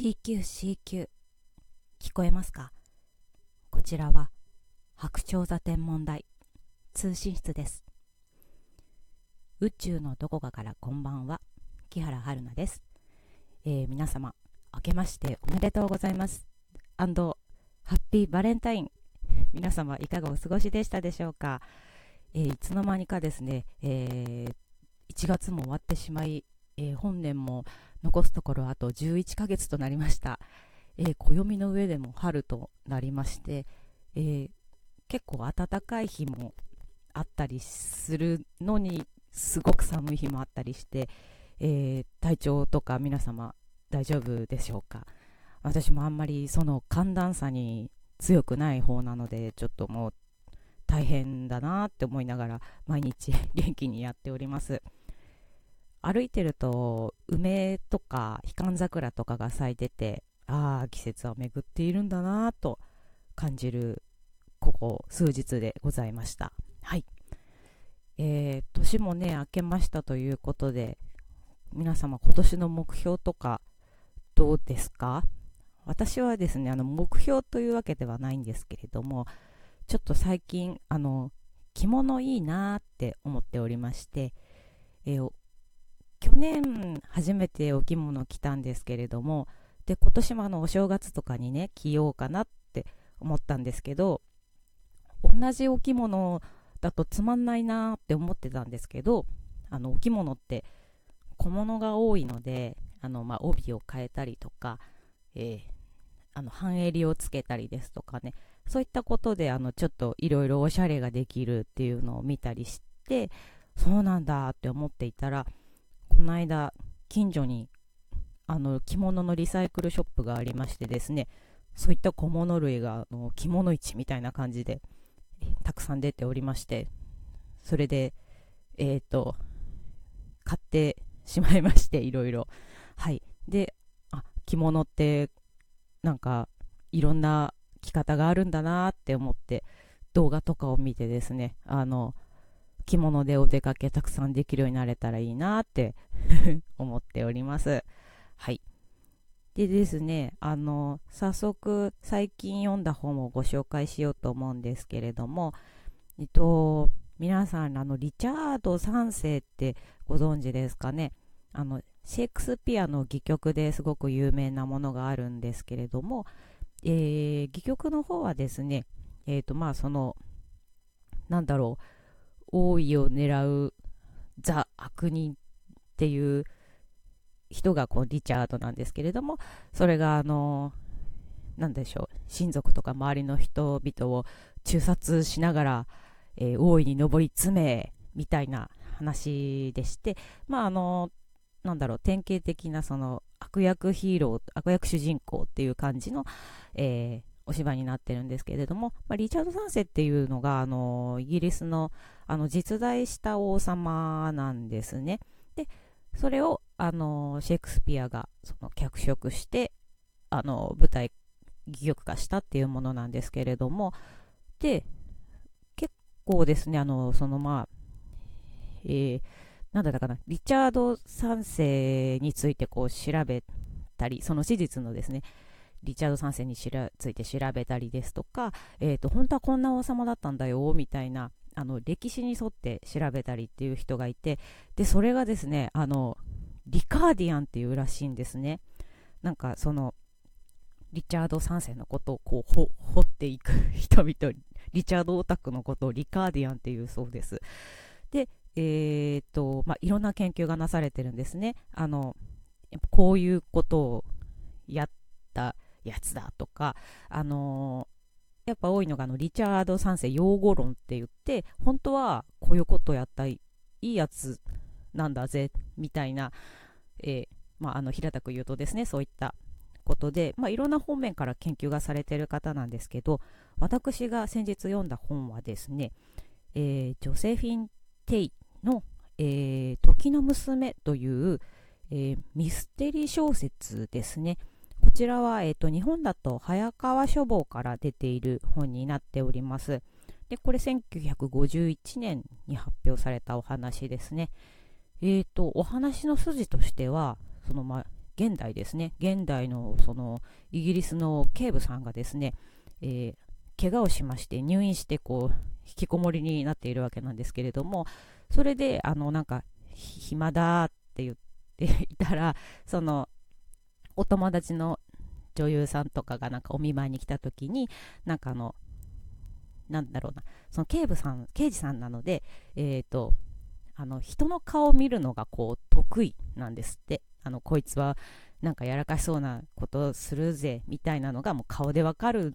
CQCQ 聞こえますか？こちらは白鳥座天文台通信室です。宇宙のどこかからこんばんは木原春菜です、えー、皆様明けましておめでとうございます。ハッピーバレンタイン皆様いかがお過ごしでしたでしょうか、えー、いつの間にかですね、えー、1月も終わってしまい、え本年も残すところあと11ヶ月となりました、えー、暦の上でも春となりまして、えー、結構暖かい日もあったりするのにすごく寒い日もあったりして、え、体調とか皆様大丈夫でしょうか？私もあんまりその寒暖差に強くない方なのでちょっともう大変だなって思いながら毎日元気にやっております。歩いてると梅とかひかん桜とかが咲いててああ季節は巡っているんだなと感じるここ数日でございました。はい。えー、年もね明けましたということで皆様今年の目標とかどうですか？私はですねあの目標というわけではないんですけれどもちょっと最近あの着物いいなって思っておりまして、えー、去年初めてお着物着たんですけれどもで今年もあのお正月とかにね着ようかなって思ったんですけど同じお着物だとつまんないなって思ってたんですけどあのお着物って小物が多いのであの、まあ、帯を変えたりとか、えー、あの半襟をつけたりですとかねそういったことであのちょっといろいろおしゃれができるっていうのを見たりしてそうなんだって思っていたらこの間近所にあの着物のリサイクルショップがありましてですねそういった小物類があの着物市みたいな感じでたくさん出ておりましてそれでえっ、ー、と買ってしまいましていろいろ。はい。であ着物ってなんかいろんな着方があるんだなって思って動画とかを見てですねあの着物でお出かけたくさんできるようになれたらいいなって 思っております。はい。でですね、あの、早速最近読んだ本をご紹介しようと思うんですけれども、えっと、皆さん、あの、リチャード3世ってご存知ですかね？あの、シェイクスピアの戯曲ですごく有名なものがあるんですけれども、えー、戯曲の方はですね、えっ、ー、と、まあ、その、なんだろう、王位を狙うザ・悪人っていう人がこうリチャードなんですけれどもそれがあの何でしょう親族とか周りの人々を中殺しながら、えー、王位に上り詰めみたいな話でしてまああのなんだろう典型的なその悪役ヒーロー悪役主人公っていう感じの、えー、お芝居になってるんですけれども、まあ、リチャード3世っていうのがあのイギリスのあの実在した王様なんですね。でそれをあのシェイクスピアがその脚色してあの舞台戯曲化したっていうものなんですけれどもで結構ですねあのそのまあえー、なんだったかなリチャード3世についてこう調べたりその史実のですねリチャード3世について調べたりですとか、えーと、本当はこんな王様だったんだよみたいなあの歴史に沿って調べたりっていう人がいてでそれがですねあのリカーディアンっていうらしいんですね。なんかそのリチャード3世のことをこう掘っていく人々リチャードオタクのことをリカーディアンっていうそうです。でえーとまあ、いろんな研究がなされてるんですね。あのこういうことをやったやつだとか、あのー、やっぱ多いのがあのリチャード3世擁護論って言って本当はこういうことやったいいやつなんだぜみたいな、えー、まあ、あの平たく言うとですねそういったことで、まあ、いろんな方面から研究がされている方なんですけど私が先日読んだ本はですね、えー、ジョセフィン・テイの、えー、時の娘という、えー、ミステリー小説ですね。こちらは、えーと、日本だと早川書房から出ている本になっております。で、これ1951年に発表されたお話ですね。えーと、お話の筋としては、そのま、現代ですね現代のそのイギリスの警部さんがですね、えー、怪我をしまして入院してこう引きこもりになっているわけなんですけれどもそれであのなんか暇だって言っていたらそのお友達の女優さんとかがなんかお見舞いに来た時になんかあのなんだろうなその警部さん刑事さんなのでえっ、ー、とあの人の顔を見るのがこう得意なんですって。あのこいつはなんかやらかしそうなことするぜみたいなのがもう顔でわかる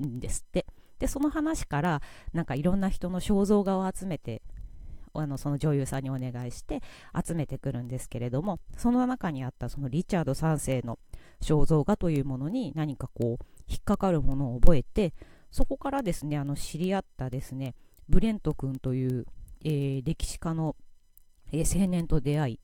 んですって。でその話からなんかいろんな人の肖像画を集めてあのその女優さんにお願いして集めてくるんですけれどもその中にあったそのリチャード3世の肖像画というものに何かこう引っかかるものを覚えてそこからですねあの知り合ったですねブレント君という、えー、歴史家の、えー、青年と出会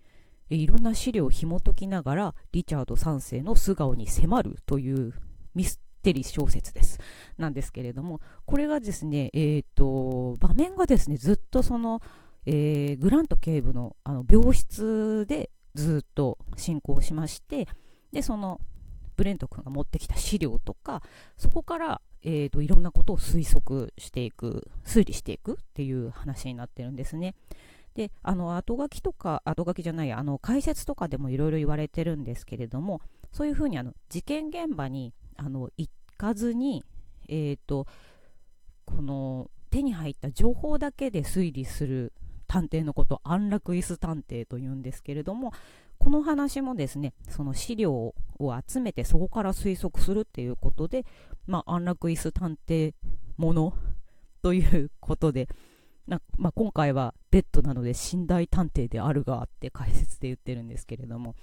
い、いろんな資料を紐解きながらリチャード3世の素顔に迫るというミステリー小説です。なんですけれども、これがですね、えっ、ー、と、場面がですね、ずっとその、えー、グラント警部のあの病室でずっと進行しまして、で、その、ブレント君が持ってきた資料とか、そこから、えーと、いろんなことを推測していく、推理していくっていう話になってるんですね。で、あの、後書きとか、後書きじゃない、あの、解説とかでもいろいろ言われてるんですけれども、そういうふうにあの、事件現場にあの行かずに、えーと、この手に入った情報だけで推理する探偵のこと安楽椅子探偵というんですけれどもこの話もですねその資料を集めてそこから推測するっていうことで、まあ、安楽椅子探偵ものということでな、まあ、今回はベッドなので寝台探偵であるがって解説で言ってるんですけれども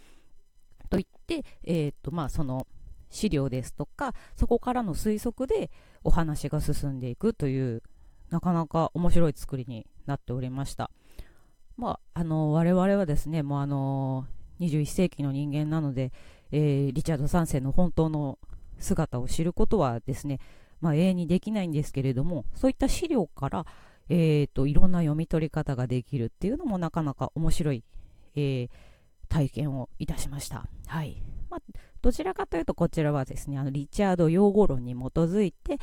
といって、えーとまあ、その資料ですとかそこからの推測でお話が進んでいくというなかなか面白い作りになっておりました。まあ、あの我々はですねもうあの21世紀の人間なので、えー、リチャード3世の本当の姿を知ることはですね、まあ、永遠にできないんですけれどもそういった資料から、えーと、いろんな読み取り方ができるっていうのもなかなか面白い、えー、体験をいたしました。はいまあ、どちらかというとこちらはですねあのリチャード用語論に基づいて、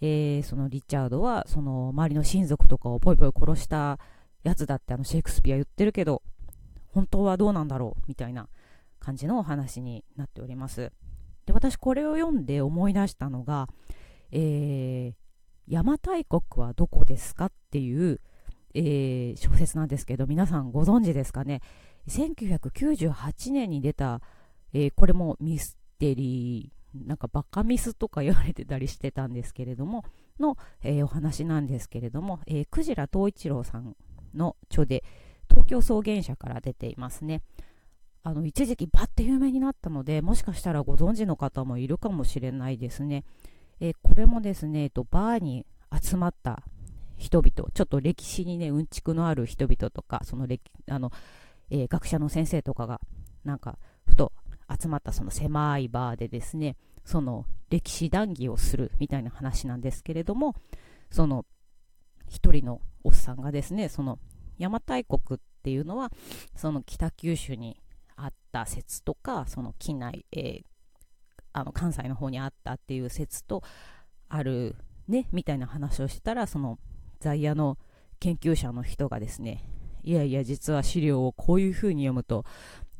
えー、そのリチャードはその周りの親族とかをぽいぽい殺したやつだってあのシェイクスピア言ってるけど本当はどうなんだろうみたいな感じのお話になっております。で私これを読んで思い出したのが、えー、邪馬台国はどこですかっていう、えー、小説なんですけど皆さんご存知ですかね。1998年に出たえー、これもミステリー、なんかバカミスとか言われてたりしてたんですけれども、の、えー、お話なんですけれども、えー、クジラ東一郎さんの著で、東京草原社から出ていますね。あの、一時期バッて有名になったので、もしかしたらご存知の方もいるかもしれないですね。えー、これもですね、えっと、バーに集まった人々、ちょっと歴史にね、うんちくのある人々とか、その歴、あの、えー、学者の先生とかが、なんか、ふと集まったその狭いバーでですね、その歴史談義をするみたいな話なんですけれども、その一人のおっさんがですね、その邪馬台国っていうのは、その北九州にあった説とか、その機内、えー、あの関西の方にあったっていう説とあるね、みたいな話をしたら、その在野の研究者の人がですね、いやいや、実は資料をこういう風に読むと、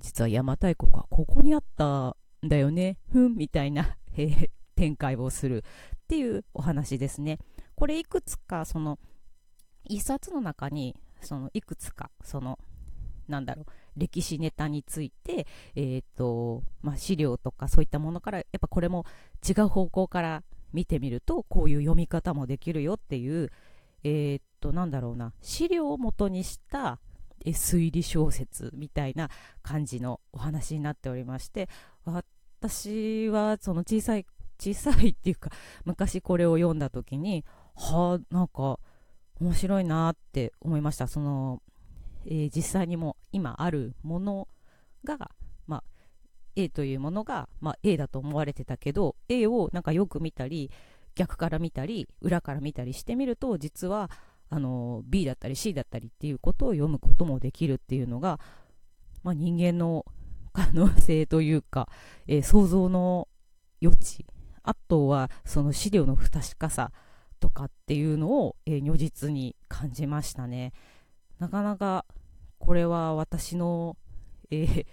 実は邪馬台国はここにあったんだよね、ふん、みたいな、え、展開をするっていうお話ですね。これいくつか、その、一冊の中に、その、いくつか、その、なんだろう、歴史ネタについて、えっ、ー、と、まあ、資料とかそういったものから、やっぱこれも違う方向から見てみると、こういう読み方もできるよっていう、えっ、ー、と、なんだろうな、資料をもとにした、推理小説みたいな感じのお話になっておりまして私はその小さい小さいっていうか昔これを読んだ時にはあなんか面白いなって思いました。その、えー、実際にも今あるものが、まあ、A というものが、まあ、A だと思われてたけど A をなんかよく見たり逆から見たり裏から見たりしてみると実はあの B だったり C だったりっていうことを読むこともできるっていうのが、まあ、人間の可能性というか、えー、想像の余地。あとはその資料の不確かさ。とかっていうのを、えー、如実に感じましたね。なかなかこれは私の、えー、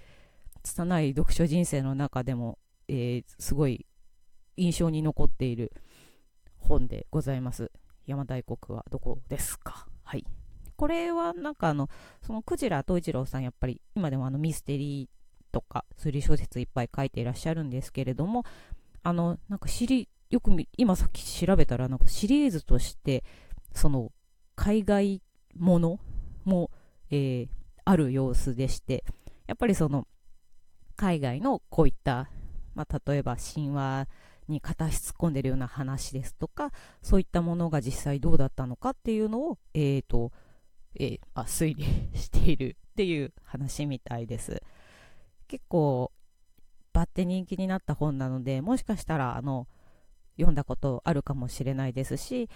拙い読書人生の中でも、えー、すごい印象に残っている本でございます。邪馬台国はどこですか？はい。これはなんかあのそのクジラ東一郎さんやっぱり今でもあのミステリーとか推理小説いっぱい書いていらっしゃるんですけれどもあのなんか知りよく今さっき調べたらなんかシリーズとしてその海外ものも、えー、ある様子でしてやっぱりその海外のこういった、まあ、例えば神話に片足突っ込んでるような話ですとかそういったものが実際どうだったのかっていうのを、えーとえー、あ推理しているっていう話みたいです。結構バッて人気になった本なのでもしかしたらあの読んだことあるかもしれないですし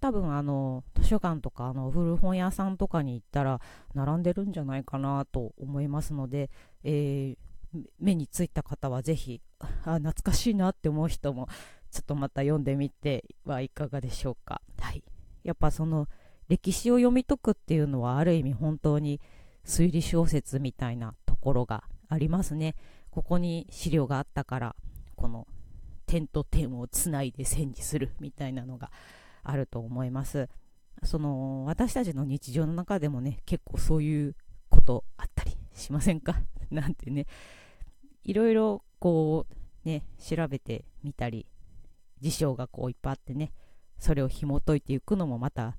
多分あの図書館とかあの古本屋さんとかに行ったら並んでるんじゃないかなと思いますので、えー、目についた方はぜひあ懐かしいなって思う人もちょっとまた読んでみてはいかがでしょうか。はい、やっぱその歴史を読み解くっていうのはある意味本当に推理小説みたいなところがありますね。ここに資料があったからこの点と点をつないで線にするみたいなのがあると思います。その私たちの日常の中でもね結構そういうことあったりしませんか？なんてね。いろいろこうね調べてみたり事象がこういっぱいあってねそれを紐解いていくのもまた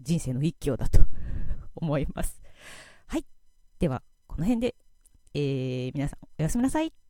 人生の一興だと 思います。はい。ではこの辺でえー、皆さんおやすみなさい。